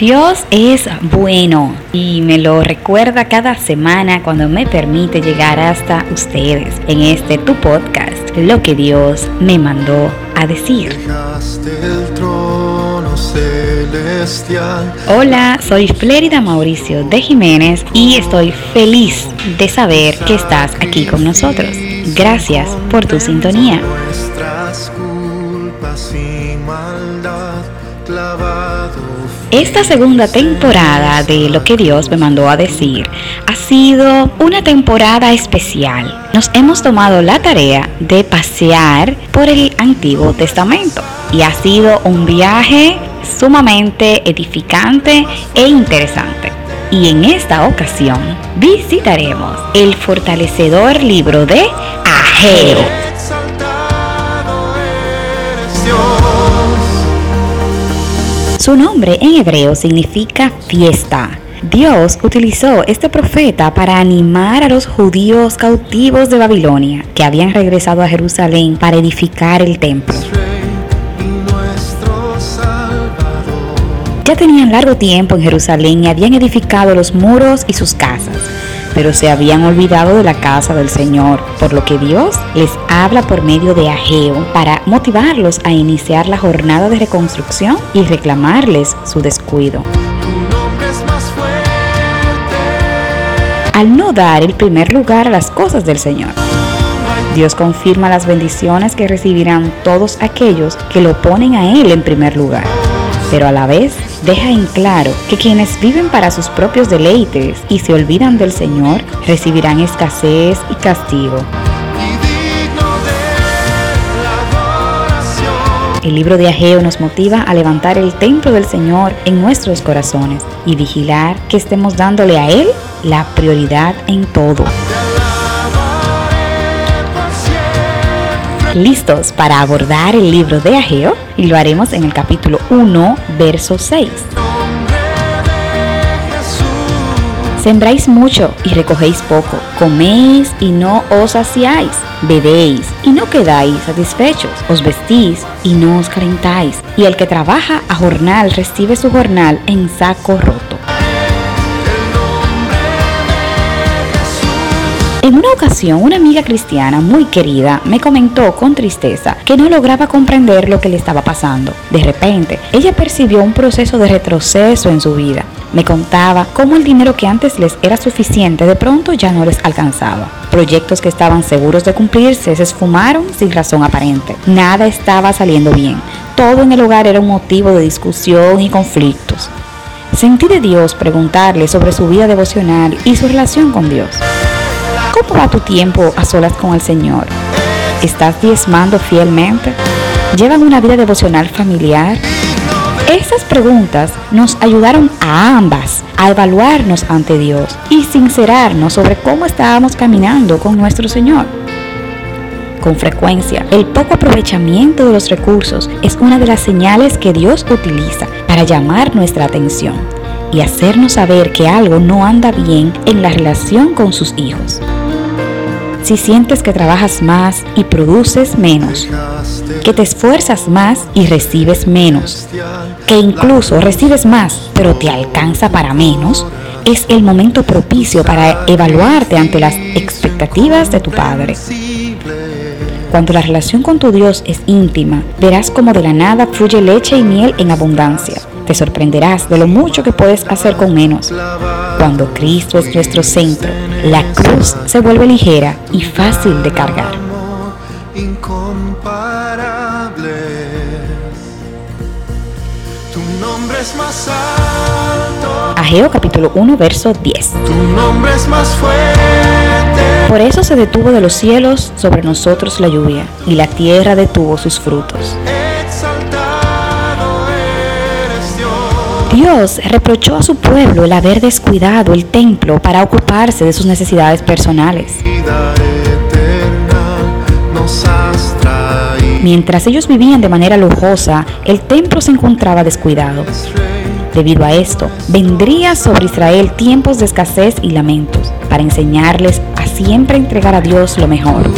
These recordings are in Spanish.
Dios es bueno y me lo recuerda cada semana cuando me permite llegar hasta ustedes en este tu podcast, lo que Dios me mandó a decir. Hola, soy Flérida Mauricio de Jiménez y estoy feliz de saber que estás aquí con nosotros. Gracias por tu sintonía. Esta segunda temporada de Lo que Dios me mandó a decir ha sido una temporada especial. Nos hemos tomado la tarea de pasear por el Antiguo Testamento y ha sido un viaje sumamente edificante e interesante. Y en esta ocasión visitaremos el fortalecedor libro de Ageo Su nombre en hebreo significa fiesta. Dios utilizó este profeta para animar a los judíos cautivos de Babilonia que habían regresado a Jerusalén para edificar el templo. Ya tenían largo tiempo en Jerusalén y habían edificado los muros y sus casas pero se habían olvidado de la casa del Señor, por lo que Dios les habla por medio de Ageo para motivarlos a iniciar la jornada de reconstrucción y reclamarles su descuido. Al no dar el primer lugar a las cosas del Señor, Dios confirma las bendiciones que recibirán todos aquellos que lo ponen a Él en primer lugar pero a la vez deja en claro que quienes viven para sus propios deleites y se olvidan del Señor recibirán escasez y castigo. El libro de Ageo nos motiva a levantar el templo del Señor en nuestros corazones y vigilar que estemos dándole a Él la prioridad en todo. Listos para abordar el libro de Ageo y lo haremos en el capítulo 1, verso 6. Sembráis mucho y recogéis poco, coméis y no os saciáis, bebéis y no quedáis satisfechos, os vestís y no os calentáis, y el que trabaja a jornal recibe su jornal en saco roto. En una ocasión, una amiga cristiana muy querida me comentó con tristeza que no lograba comprender lo que le estaba pasando. De repente, ella percibió un proceso de retroceso en su vida. Me contaba cómo el dinero que antes les era suficiente de pronto ya no les alcanzaba. Proyectos que estaban seguros de cumplirse se esfumaron sin razón aparente. Nada estaba saliendo bien. Todo en el hogar era un motivo de discusión y conflictos. Sentí de Dios preguntarle sobre su vida devocional y su relación con Dios. ¿Cómo va tu tiempo a solas con el Señor? ¿Estás diezmando fielmente? ¿Llevan una vida devocional familiar? Esas preguntas nos ayudaron a ambas a evaluarnos ante Dios y sincerarnos sobre cómo estábamos caminando con nuestro Señor. Con frecuencia, el poco aprovechamiento de los recursos es una de las señales que Dios utiliza para llamar nuestra atención y hacernos saber que algo no anda bien en la relación con sus hijos si sientes que trabajas más y produces menos, que te esfuerzas más y recibes menos, que incluso recibes más pero te alcanza para menos, es el momento propicio para evaluarte ante las expectativas de tu Padre. Cuando la relación con tu Dios es íntima, verás como de la nada fluye leche y miel en abundancia. Te sorprenderás de lo mucho que puedes hacer con menos. Cuando Cristo es nuestro centro, la cruz se vuelve ligera y fácil de cargar. Ageo capítulo 1 verso 10. Por eso se detuvo de los cielos sobre nosotros la lluvia, y la tierra detuvo sus frutos. Dios reprochó a su pueblo el haber descuidado el templo para ocuparse de sus necesidades personales. Mientras ellos vivían de manera lujosa, el templo se encontraba descuidado. Debido a esto, vendría sobre Israel tiempos de escasez y lamentos, para enseñarles a siempre entregar a Dios lo mejor.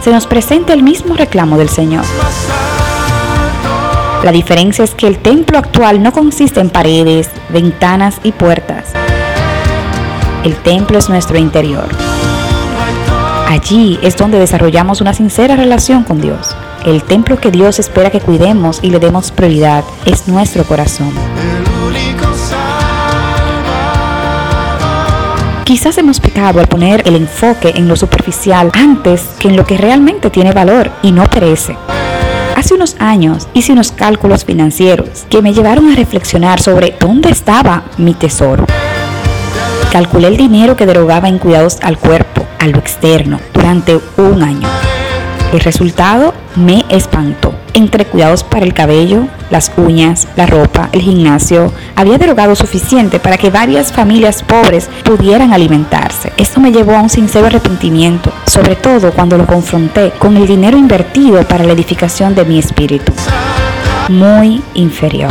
Se nos presenta el mismo reclamo del Señor. La diferencia es que el templo actual no consiste en paredes, ventanas y puertas. El templo es nuestro interior. Allí es donde desarrollamos una sincera relación con Dios. El templo que Dios espera que cuidemos y le demos prioridad es nuestro corazón. Quizás hemos pecado al poner el enfoque en lo superficial antes que en lo que realmente tiene valor y no perece. Hace unos años hice unos cálculos financieros que me llevaron a reflexionar sobre dónde estaba mi tesoro. Calculé el dinero que derogaba en cuidados al cuerpo, a lo externo, durante un año. El resultado me espantó. Entre cuidados para el cabello, las uñas, la ropa, el gimnasio, había derogado suficiente para que varias familias pobres pudieran alimentarse. Esto me llevó a un sincero arrepentimiento, sobre todo cuando lo confronté con el dinero invertido para la edificación de mi espíritu. Muy inferior.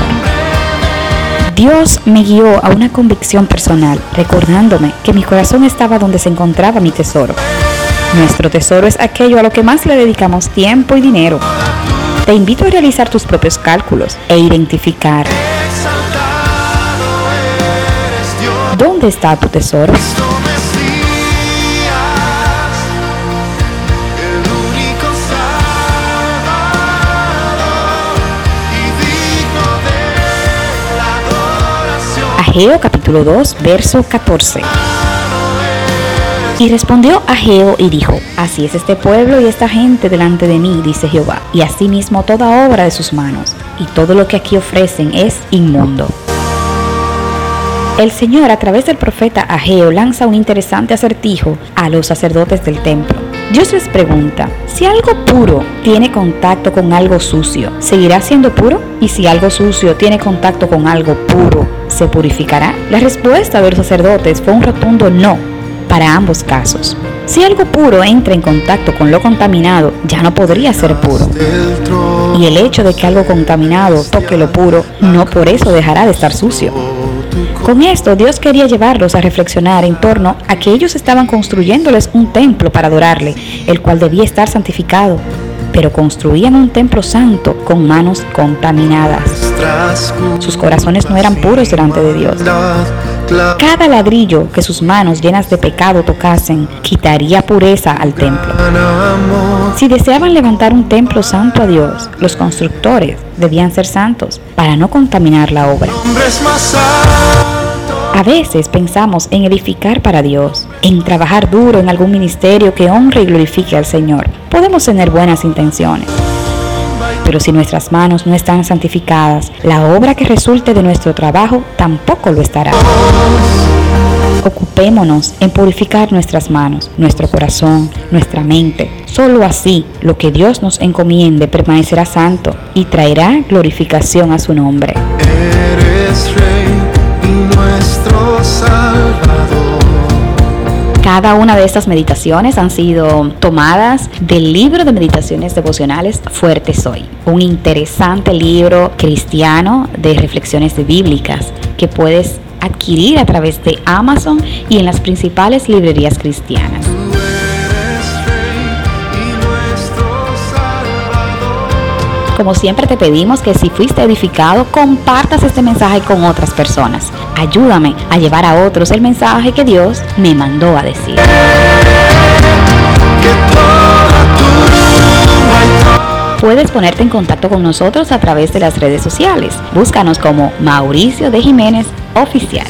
Dios me guió a una convicción personal, recordándome que mi corazón estaba donde se encontraba mi tesoro. Nuestro tesoro es aquello a lo que más le dedicamos tiempo y dinero. Te invito a realizar tus propios cálculos e identificar dónde está tu tesoro. Ageo capítulo 2, verso 14. Y respondió Ageo y dijo, Así es este pueblo y esta gente delante de mí, dice Jehová, y asimismo toda obra de sus manos, y todo lo que aquí ofrecen es inmundo. El Señor a través del profeta Ageo lanza un interesante acertijo a los sacerdotes del templo. Dios les pregunta, si algo puro tiene contacto con algo sucio, ¿seguirá siendo puro? Y si algo sucio tiene contacto con algo puro, ¿se purificará? La respuesta de los sacerdotes fue un rotundo no, para ambos casos. Si algo puro entra en contacto con lo contaminado, ya no podría ser puro. Y el hecho de que algo contaminado toque lo puro, no por eso dejará de estar sucio. Con esto, Dios quería llevarlos a reflexionar en torno a que ellos estaban construyéndoles un templo para adorarle, el cual debía estar santificado, pero construían un templo santo con manos contaminadas. Sus corazones no eran puros delante de Dios. Cada ladrillo que sus manos llenas de pecado tocasen quitaría pureza al templo. Si deseaban levantar un templo santo a Dios, los constructores debían ser santos para no contaminar la obra. A veces pensamos en edificar para Dios, en trabajar duro en algún ministerio que honre y glorifique al Señor. Podemos tener buenas intenciones. Pero si nuestras manos no están santificadas, la obra que resulte de nuestro trabajo tampoco lo estará. Ocupémonos en purificar nuestras manos, nuestro corazón, nuestra mente. Solo así lo que Dios nos encomiende permanecerá santo y traerá glorificación a su nombre. Eres Cada una de estas meditaciones han sido tomadas del libro de meditaciones devocionales Fuerte Soy, un interesante libro cristiano de reflexiones bíblicas que puedes adquirir a través de Amazon y en las principales librerías cristianas. Como siempre te pedimos que si fuiste edificado, compartas este mensaje con otras personas. Ayúdame a llevar a otros el mensaje que Dios me mandó a decir. Puedes ponerte en contacto con nosotros a través de las redes sociales. Búscanos como Mauricio de Jiménez Oficial.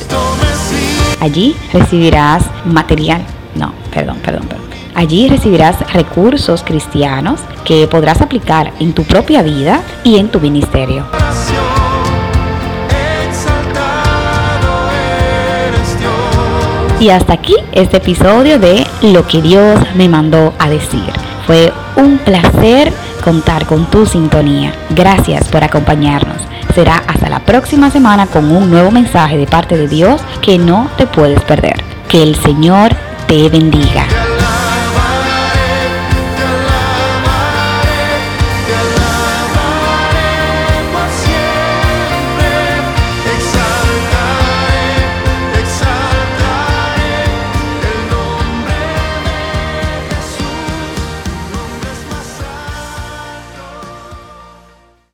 Allí recibirás material. No, perdón, perdón, perdón. Allí recibirás recursos cristianos que podrás aplicar en tu propia vida y en tu ministerio. Y hasta aquí este episodio de Lo que Dios me mandó a decir. Fue un placer contar con tu sintonía. Gracias por acompañarnos. Será hasta la próxima semana con un nuevo mensaje de parte de Dios que no te puedes perder. Que el Señor te bendiga.